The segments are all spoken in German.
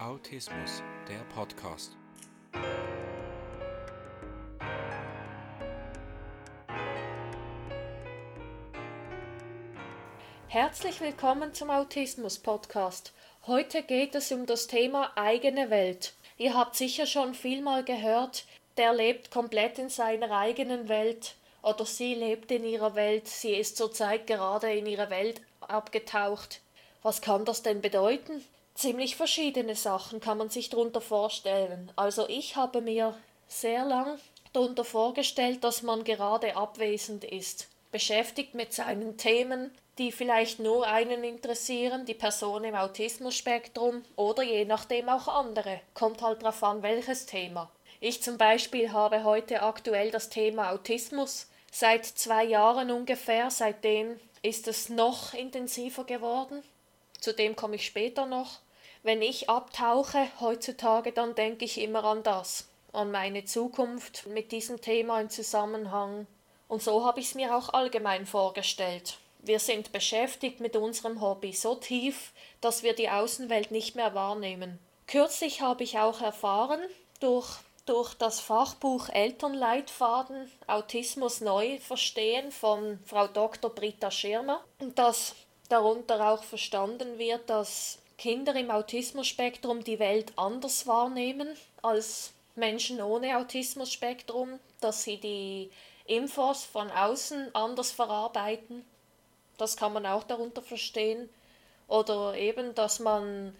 Autismus, der Podcast. Herzlich willkommen zum Autismus Podcast. Heute geht es um das Thema eigene Welt. Ihr habt sicher schon vielmal gehört, der lebt komplett in seiner eigenen Welt oder sie lebt in ihrer Welt, sie ist zurzeit gerade in ihre Welt abgetaucht. Was kann das denn bedeuten? Ziemlich verschiedene Sachen kann man sich darunter vorstellen. Also ich habe mir sehr lang darunter vorgestellt, dass man gerade abwesend ist, beschäftigt mit seinen Themen, die vielleicht nur einen interessieren, die Person im Autismus-Spektrum oder je nachdem auch andere. Kommt halt drauf an, welches Thema. Ich zum Beispiel habe heute aktuell das Thema Autismus. Seit zwei Jahren ungefähr, seitdem ist es noch intensiver geworden. Zu dem komme ich später noch. Wenn ich abtauche heutzutage, dann denke ich immer an das, an meine Zukunft mit diesem Thema im Zusammenhang. Und so habe ich es mir auch allgemein vorgestellt. Wir sind beschäftigt mit unserem Hobby so tief, dass wir die Außenwelt nicht mehr wahrnehmen. Kürzlich habe ich auch erfahren, durch durch das Fachbuch Elternleitfaden Autismus neu verstehen von Frau Dr. Britta Schirmer, dass darunter auch verstanden wird, dass Kinder im Autismusspektrum die Welt anders wahrnehmen als Menschen ohne Autismusspektrum, dass sie die Infos von außen anders verarbeiten. Das kann man auch darunter verstehen. Oder eben, dass man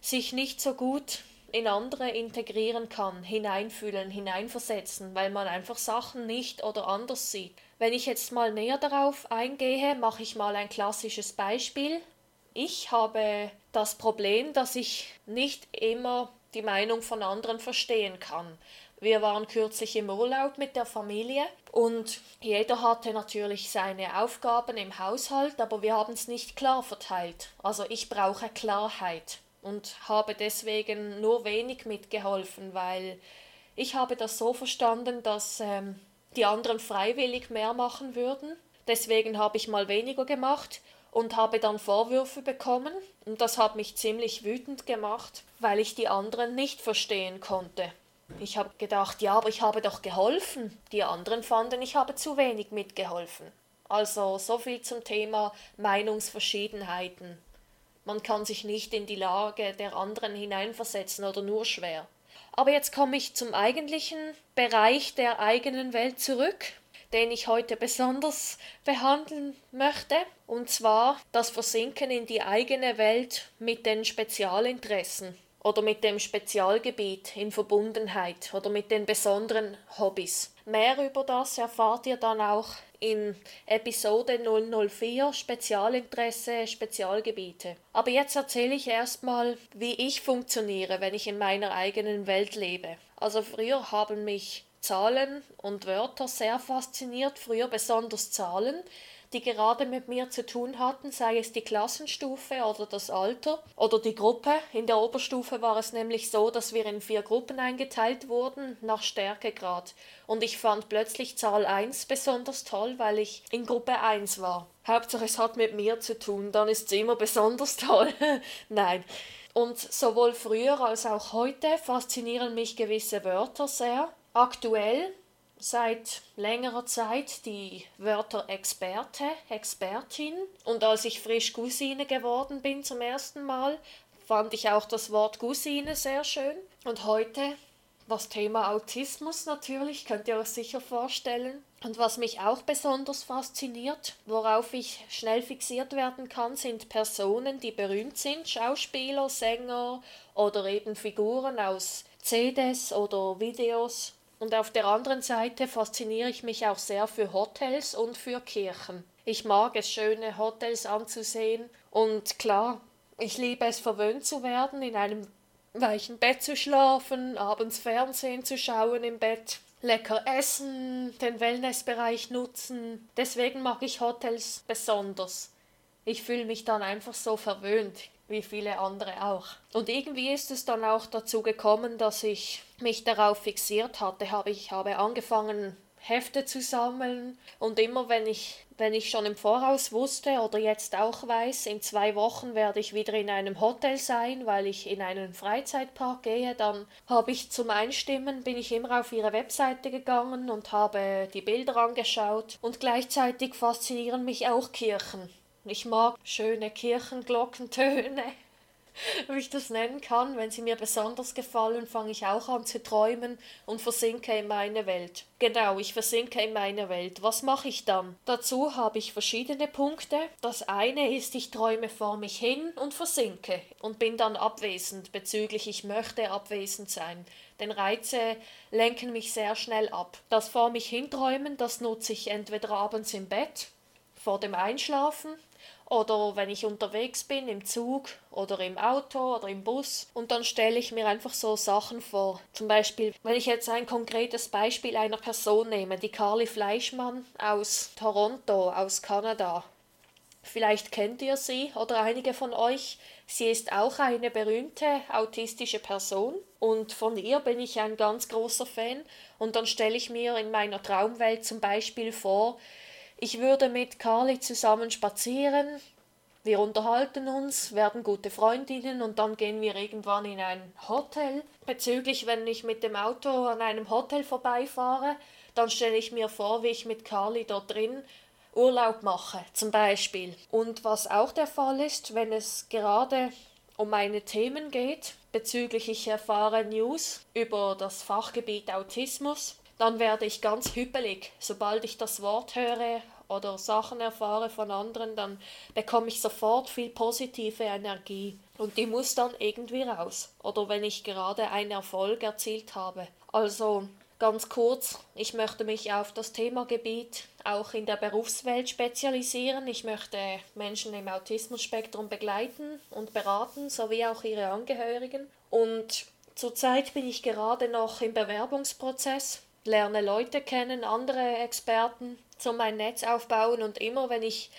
sich nicht so gut in andere integrieren kann, hineinfühlen, hineinversetzen, weil man einfach Sachen nicht oder anders sieht. Wenn ich jetzt mal näher darauf eingehe, mache ich mal ein klassisches Beispiel. Ich habe das Problem, dass ich nicht immer die Meinung von anderen verstehen kann. Wir waren kürzlich im Urlaub mit der Familie und jeder hatte natürlich seine Aufgaben im Haushalt, aber wir haben es nicht klar verteilt. Also ich brauche Klarheit und habe deswegen nur wenig mitgeholfen, weil ich habe das so verstanden, dass ähm, die anderen freiwillig mehr machen würden. Deswegen habe ich mal weniger gemacht und habe dann Vorwürfe bekommen und das hat mich ziemlich wütend gemacht, weil ich die anderen nicht verstehen konnte. Ich habe gedacht, ja, aber ich habe doch geholfen. Die anderen fanden, ich habe zu wenig mitgeholfen. Also so viel zum Thema Meinungsverschiedenheiten. Man kann sich nicht in die Lage der anderen hineinversetzen oder nur schwer. Aber jetzt komme ich zum eigentlichen Bereich der eigenen Welt zurück, den ich heute besonders behandeln möchte, und zwar das Versinken in die eigene Welt mit den Spezialinteressen oder mit dem Spezialgebiet in Verbundenheit oder mit den besonderen Hobbys. Mehr über das erfahrt ihr dann auch in Episode 004 Spezialinteresse, Spezialgebiete. Aber jetzt erzähle ich erstmal, wie ich funktioniere, wenn ich in meiner eigenen Welt lebe. Also früher haben mich Zahlen und Wörter sehr fasziniert, früher besonders Zahlen die gerade mit mir zu tun hatten, sei es die Klassenstufe oder das Alter oder die Gruppe. In der Oberstufe war es nämlich so, dass wir in vier Gruppen eingeteilt wurden nach Stärkegrad. Und ich fand plötzlich Zahl 1 besonders toll, weil ich in Gruppe 1 war. Hauptsache es hat mit mir zu tun, dann ist es immer besonders toll. Nein. Und sowohl früher als auch heute faszinieren mich gewisse Wörter sehr. Aktuell seit längerer Zeit die Wörter Experte, Expertin. Und als ich frisch Cousine geworden bin zum ersten Mal, fand ich auch das Wort Cousine sehr schön. Und heute das Thema Autismus natürlich, könnt ihr euch sicher vorstellen. Und was mich auch besonders fasziniert, worauf ich schnell fixiert werden kann, sind Personen, die berühmt sind, Schauspieler, Sänger oder eben Figuren aus CDs oder Videos und auf der anderen Seite fasziniere ich mich auch sehr für Hotels und für Kirchen. Ich mag es, schöne Hotels anzusehen und klar, ich liebe es, verwöhnt zu werden, in einem weichen Bett zu schlafen, abends Fernsehen zu schauen im Bett, lecker essen, den Wellnessbereich nutzen. Deswegen mag ich Hotels besonders. Ich fühle mich dann einfach so verwöhnt wie viele andere auch. Und irgendwie ist es dann auch dazu gekommen, dass ich mich darauf fixiert hatte. Ich habe angefangen Hefte zu sammeln und immer wenn ich wenn ich schon im Voraus wusste oder jetzt auch weiß, in zwei Wochen werde ich wieder in einem Hotel sein, weil ich in einen Freizeitpark gehe, dann habe ich zum Einstimmen, bin ich immer auf ihre Webseite gegangen und habe die Bilder angeschaut und gleichzeitig faszinieren mich auch Kirchen. Ich mag schöne Kirchenglockentöne wie ich das nennen kann. Wenn sie mir besonders gefallen, fange ich auch an zu träumen und versinke in meine Welt. Genau, ich versinke in meine Welt. Was mache ich dann? Dazu habe ich verschiedene Punkte. Das eine ist, ich träume vor mich hin und versinke und bin dann abwesend bezüglich ich möchte abwesend sein. Denn Reize lenken mich sehr schnell ab. Das vor mich hinträumen, das nutze ich entweder abends im Bett, vor dem Einschlafen oder wenn ich unterwegs bin im Zug oder im Auto oder im Bus und dann stelle ich mir einfach so Sachen vor. Zum Beispiel, wenn ich jetzt ein konkretes Beispiel einer Person nehme, die Carly Fleischmann aus Toronto, aus Kanada. Vielleicht kennt ihr sie oder einige von euch. Sie ist auch eine berühmte autistische Person und von ihr bin ich ein ganz großer Fan. Und dann stelle ich mir in meiner Traumwelt zum Beispiel vor, ich würde mit Carly zusammen spazieren, wir unterhalten uns, werden gute Freundinnen und dann gehen wir irgendwann in ein Hotel. Bezüglich, wenn ich mit dem Auto an einem Hotel vorbeifahre, dann stelle ich mir vor, wie ich mit Carly dort drin Urlaub mache, zum Beispiel. Und was auch der Fall ist, wenn es gerade um meine Themen geht, bezüglich ich erfahre News über das Fachgebiet Autismus, dann werde ich ganz hüppelig. Sobald ich das Wort höre oder Sachen erfahre von anderen, dann bekomme ich sofort viel positive Energie. Und die muss dann irgendwie raus. Oder wenn ich gerade einen Erfolg erzielt habe. Also ganz kurz, ich möchte mich auf das Themagebiet auch in der Berufswelt spezialisieren. Ich möchte Menschen im Autismusspektrum begleiten und beraten, sowie auch ihre Angehörigen. Und zurzeit bin ich gerade noch im Bewerbungsprozess lerne Leute kennen, andere Experten, zum mein Netz aufbauen und immer wenn ich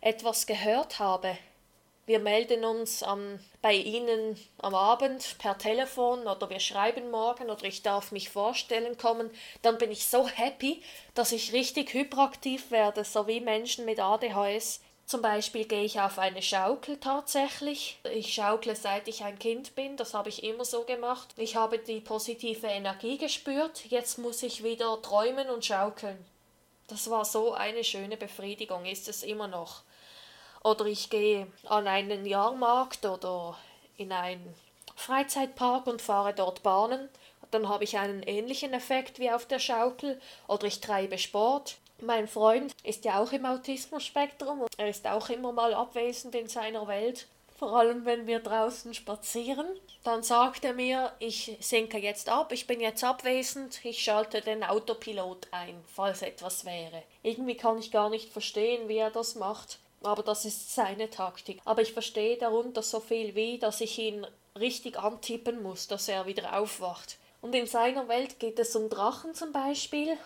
etwas gehört habe, wir melden uns am, bei Ihnen am Abend per Telefon oder wir schreiben morgen oder ich darf mich vorstellen kommen, dann bin ich so happy, dass ich richtig hyperaktiv werde, so wie Menschen mit ADHS zum Beispiel gehe ich auf eine Schaukel tatsächlich. Ich schaukle seit ich ein Kind bin, das habe ich immer so gemacht. Ich habe die positive Energie gespürt, jetzt muss ich wieder träumen und schaukeln. Das war so eine schöne Befriedigung, ist es immer noch. Oder ich gehe an einen Jahrmarkt oder in einen Freizeitpark und fahre dort Bahnen. Dann habe ich einen ähnlichen Effekt wie auf der Schaukel. Oder ich treibe Sport. Mein Freund ist ja auch im Autismus-Spektrum. Er ist auch immer mal abwesend in seiner Welt. Vor allem, wenn wir draußen spazieren. Dann sagt er mir, ich sinke jetzt ab, ich bin jetzt abwesend, ich schalte den Autopilot ein, falls etwas wäre. Irgendwie kann ich gar nicht verstehen, wie er das macht. Aber das ist seine Taktik. Aber ich verstehe darunter so viel wie, dass ich ihn richtig antippen muss, dass er wieder aufwacht. Und in seiner Welt geht es um Drachen zum Beispiel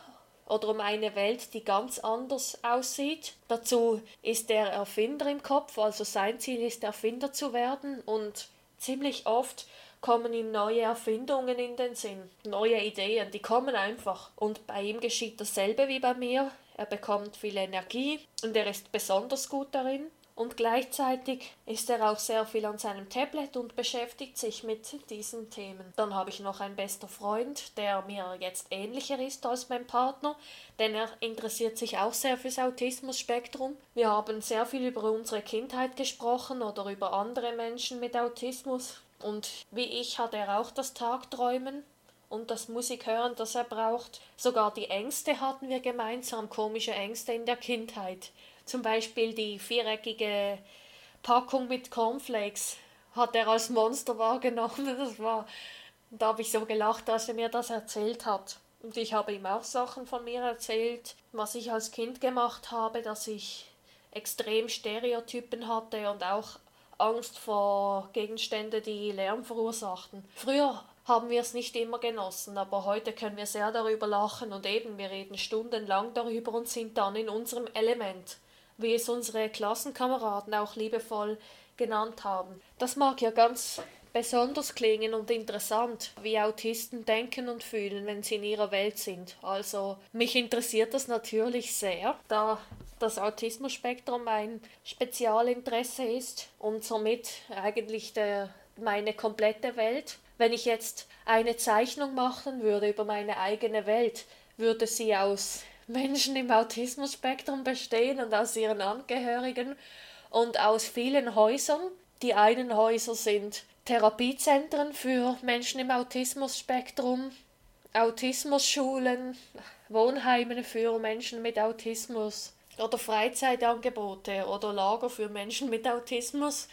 oder um eine Welt, die ganz anders aussieht. Dazu ist er Erfinder im Kopf, also sein Ziel ist Erfinder zu werden und ziemlich oft kommen ihm neue Erfindungen in den Sinn, neue Ideen, die kommen einfach. Und bei ihm geschieht dasselbe wie bei mir. Er bekommt viel Energie und er ist besonders gut darin und gleichzeitig ist er auch sehr viel an seinem Tablet und beschäftigt sich mit diesen Themen. Dann habe ich noch einen bester Freund, der mir jetzt ähnlicher ist als mein Partner, denn er interessiert sich auch sehr fürs Autismus-Spektrum. Wir haben sehr viel über unsere Kindheit gesprochen oder über andere Menschen mit Autismus. Und wie ich hat er auch das Tagträumen und das Musikhören, das er braucht. Sogar die Ängste hatten wir gemeinsam, komische Ängste in der Kindheit. Zum Beispiel die viereckige Packung mit Cornflakes hat er als Monster wahrgenommen. Das war, da habe ich so gelacht, als er mir das erzählt hat. Und ich habe ihm auch Sachen von mir erzählt, was ich als Kind gemacht habe, dass ich extrem Stereotypen hatte und auch Angst vor Gegenständen, die Lärm verursachten. Früher haben wir es nicht immer genossen, aber heute können wir sehr darüber lachen und eben wir reden stundenlang darüber und sind dann in unserem Element wie es unsere Klassenkameraden auch liebevoll genannt haben. Das mag ja ganz besonders klingen und interessant, wie Autisten denken und fühlen, wenn sie in ihrer Welt sind. Also mich interessiert das natürlich sehr, da das Autismus-Spektrum ein Spezialinteresse ist und somit eigentlich der, meine komplette Welt. Wenn ich jetzt eine Zeichnung machen würde über meine eigene Welt, würde sie aus Menschen im Autismus-Spektrum bestehen und aus ihren Angehörigen und aus vielen Häusern. Die einen Häuser sind Therapiezentren für Menschen im Autismus-Spektrum, Autismusschulen, Wohnheime für Menschen mit Autismus oder Freizeitangebote oder Lager für Menschen mit Autismus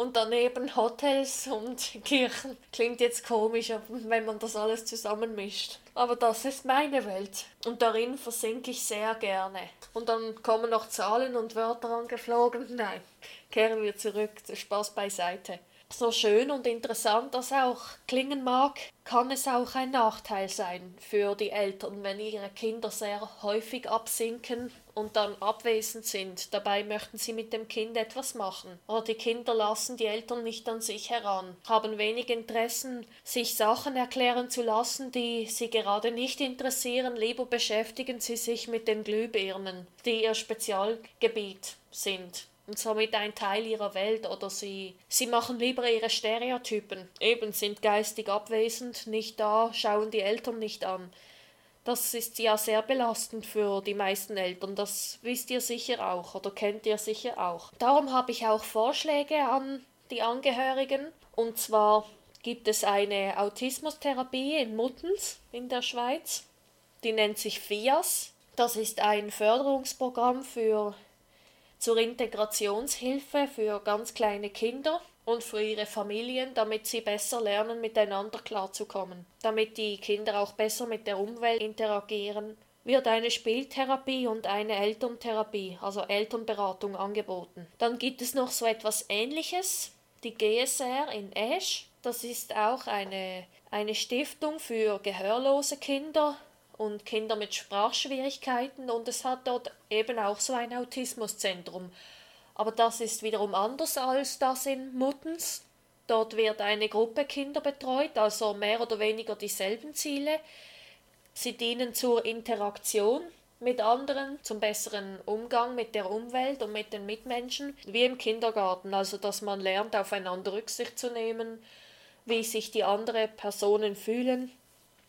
und daneben Hotels und Kirchen. Klingt jetzt komisch, wenn man das alles zusammenmischt. Aber das ist meine Welt. Und darin versinke ich sehr gerne. Und dann kommen noch Zahlen und Wörter angeflogen. Nein, kehren wir zurück. Spaß beiseite so schön und interessant das auch klingen mag, kann es auch ein Nachteil sein für die Eltern, wenn ihre Kinder sehr häufig absinken und dann abwesend sind. Dabei möchten sie mit dem Kind etwas machen. Oder die Kinder lassen die Eltern nicht an sich heran, haben wenig Interessen, sich Sachen erklären zu lassen, die sie gerade nicht interessieren. Lieber beschäftigen sie sich mit den Glühbirnen, die ihr Spezialgebiet sind und somit ein Teil ihrer Welt oder sie, sie machen lieber ihre Stereotypen, eben sind geistig abwesend, nicht da, schauen die Eltern nicht an. Das ist ja sehr belastend für die meisten Eltern, das wisst ihr sicher auch oder kennt ihr sicher auch. Darum habe ich auch Vorschläge an die Angehörigen und zwar gibt es eine Autismustherapie in Muttens in der Schweiz, die nennt sich FIAS. Das ist ein Förderungsprogramm für zur Integrationshilfe für ganz kleine Kinder und für ihre Familien, damit sie besser lernen, miteinander klarzukommen. Damit die Kinder auch besser mit der Umwelt interagieren, wird eine Spieltherapie und eine Elterntherapie, also Elternberatung, angeboten. Dann gibt es noch so etwas Ähnliches, die GSR in Esch. Das ist auch eine, eine Stiftung für gehörlose Kinder und Kinder mit Sprachschwierigkeiten und es hat dort eben auch so ein Autismuszentrum. Aber das ist wiederum anders als das in Muttens. Dort wird eine Gruppe Kinder betreut, also mehr oder weniger dieselben Ziele. Sie dienen zur Interaktion mit anderen, zum besseren Umgang mit der Umwelt und mit den Mitmenschen, wie im Kindergarten, also dass man lernt, aufeinander Rücksicht zu nehmen, wie sich die anderen Personen fühlen,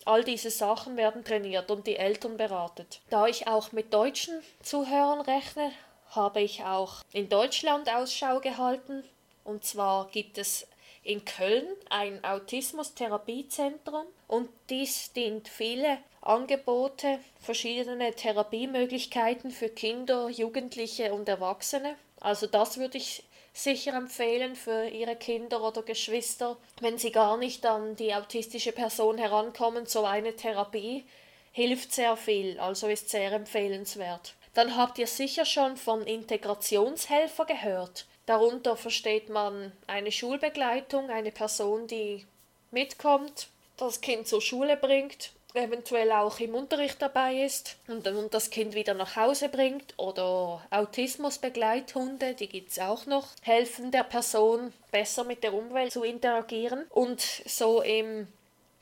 All diese Sachen werden trainiert und die Eltern beratet. Da ich auch mit deutschen Zuhörern rechne, habe ich auch in Deutschland Ausschau gehalten. Und zwar gibt es in Köln ein Autismus-Therapiezentrum und dies dient viele Angebote, verschiedene Therapiemöglichkeiten für Kinder, Jugendliche und Erwachsene. Also das würde ich sicher empfehlen für ihre Kinder oder Geschwister, wenn sie gar nicht an die autistische Person herankommen. So eine Therapie hilft sehr viel, also ist sehr empfehlenswert. Dann habt ihr sicher schon von Integrationshelfer gehört. Darunter versteht man eine Schulbegleitung, eine Person, die mitkommt, das Kind zur Schule bringt eventuell auch im Unterricht dabei ist und, und das Kind wieder nach Hause bringt oder Autismusbegleithunde, die gibt es auch noch, helfen der Person besser mit der Umwelt zu interagieren und so im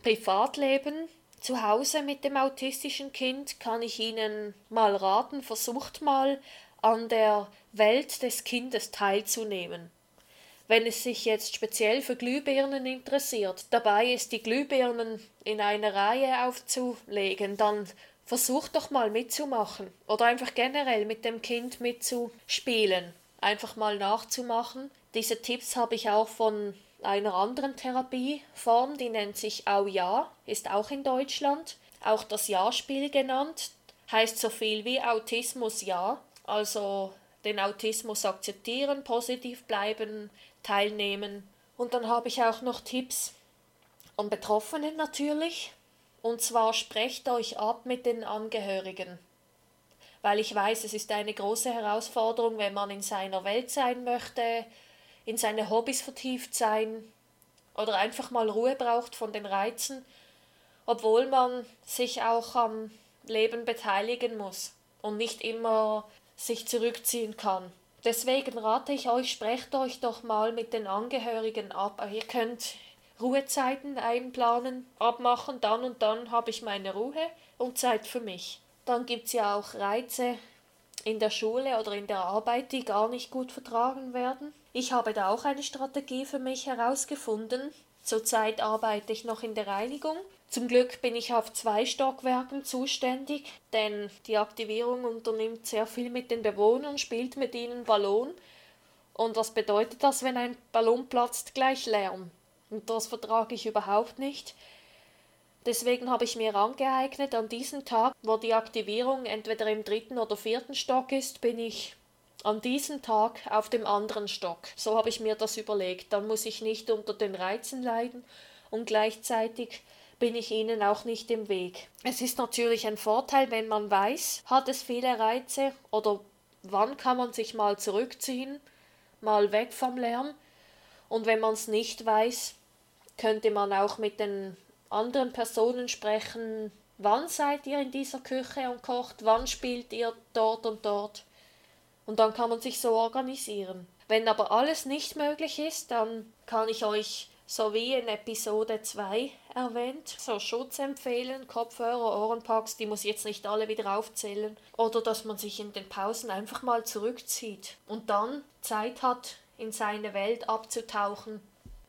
Privatleben zu Hause mit dem autistischen Kind kann ich Ihnen mal raten, versucht mal an der Welt des Kindes teilzunehmen wenn es sich jetzt speziell für Glühbirnen interessiert, dabei ist, die Glühbirnen in eine Reihe aufzulegen, dann versucht doch mal mitzumachen oder einfach generell mit dem Kind mitzuspielen, einfach mal nachzumachen. Diese Tipps habe ich auch von einer anderen Therapieform, die nennt sich Au Ja, ist auch in Deutschland, auch das Ja-Spiel genannt, heißt so viel wie Autismus Ja, also den Autismus akzeptieren, positiv bleiben, teilnehmen. Und dann habe ich auch noch Tipps an Betroffenen natürlich. Und zwar sprecht euch ab mit den Angehörigen. Weil ich weiß, es ist eine große Herausforderung, wenn man in seiner Welt sein möchte, in seine Hobbys vertieft sein oder einfach mal Ruhe braucht von den Reizen, obwohl man sich auch am Leben beteiligen muss und nicht immer sich zurückziehen kann. Deswegen rate ich euch, sprecht euch doch mal mit den Angehörigen ab. Ihr könnt Ruhezeiten einplanen, abmachen, dann und dann habe ich meine Ruhe und Zeit für mich. Dann gibt es ja auch Reize in der Schule oder in der Arbeit, die gar nicht gut vertragen werden. Ich habe da auch eine Strategie für mich herausgefunden. Zurzeit arbeite ich noch in der Reinigung. Zum Glück bin ich auf zwei Stockwerken zuständig, denn die Aktivierung unternimmt sehr viel mit den Bewohnern, spielt mit ihnen Ballon. Und was bedeutet das, wenn ein Ballon platzt? Gleich Lärm. Und das vertrage ich überhaupt nicht. Deswegen habe ich mir angeeignet, an diesem Tag, wo die Aktivierung entweder im dritten oder vierten Stock ist, bin ich an diesem Tag auf dem anderen Stock. So habe ich mir das überlegt. Dann muss ich nicht unter den Reizen leiden und gleichzeitig bin ich ihnen auch nicht im Weg. Es ist natürlich ein Vorteil, wenn man weiß, hat es viele Reize oder wann kann man sich mal zurückziehen, mal weg vom Lärm. Und wenn man es nicht weiß, könnte man auch mit den anderen Personen sprechen, wann seid ihr in dieser Küche und kocht, wann spielt ihr dort und dort. Und dann kann man sich so organisieren. Wenn aber alles nicht möglich ist, dann kann ich euch, so wie in Episode 2 erwähnt, so Schutz empfehlen, Kopfhörer, Ohrenpacks, die muss ich jetzt nicht alle wieder aufzählen. Oder dass man sich in den Pausen einfach mal zurückzieht und dann Zeit hat, in seine Welt abzutauchen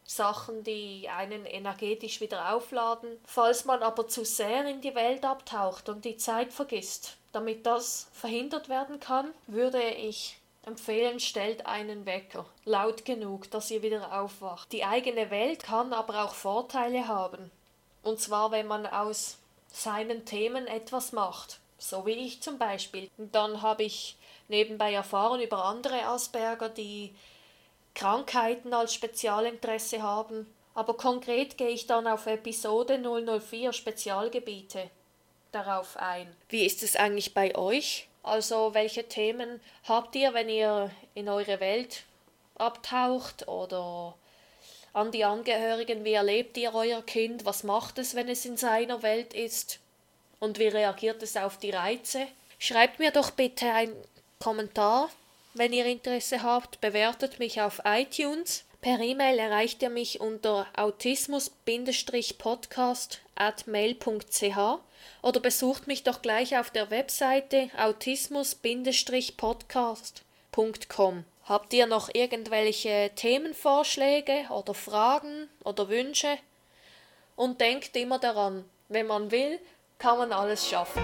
Sachen, die einen energetisch wieder aufladen. Falls man aber zu sehr in die Welt abtaucht und die Zeit vergisst, damit das verhindert werden kann, würde ich empfehlen, stellt einen Wecker, laut genug, dass ihr wieder aufwacht. Die eigene Welt kann aber auch Vorteile haben. Und zwar, wenn man aus seinen Themen etwas macht. So wie ich zum Beispiel. Und dann habe ich nebenbei erfahren über andere Asperger, die Krankheiten als Spezialinteresse haben, aber konkret gehe ich dann auf Episode 004 Spezialgebiete darauf ein. Wie ist es eigentlich bei euch? Also welche Themen habt ihr, wenn ihr in eure Welt abtaucht oder an die Angehörigen, wie erlebt ihr euer Kind, was macht es, wenn es in seiner Welt ist und wie reagiert es auf die Reize? Schreibt mir doch bitte einen Kommentar wenn ihr Interesse habt, bewertet mich auf iTunes. Per E-Mail erreicht ihr mich unter autismus-podcast at mail.ch oder besucht mich doch gleich auf der Webseite autismus-podcast.com. Habt ihr noch irgendwelche Themenvorschläge oder Fragen oder Wünsche? Und denkt immer daran, wenn man will, kann man alles schaffen.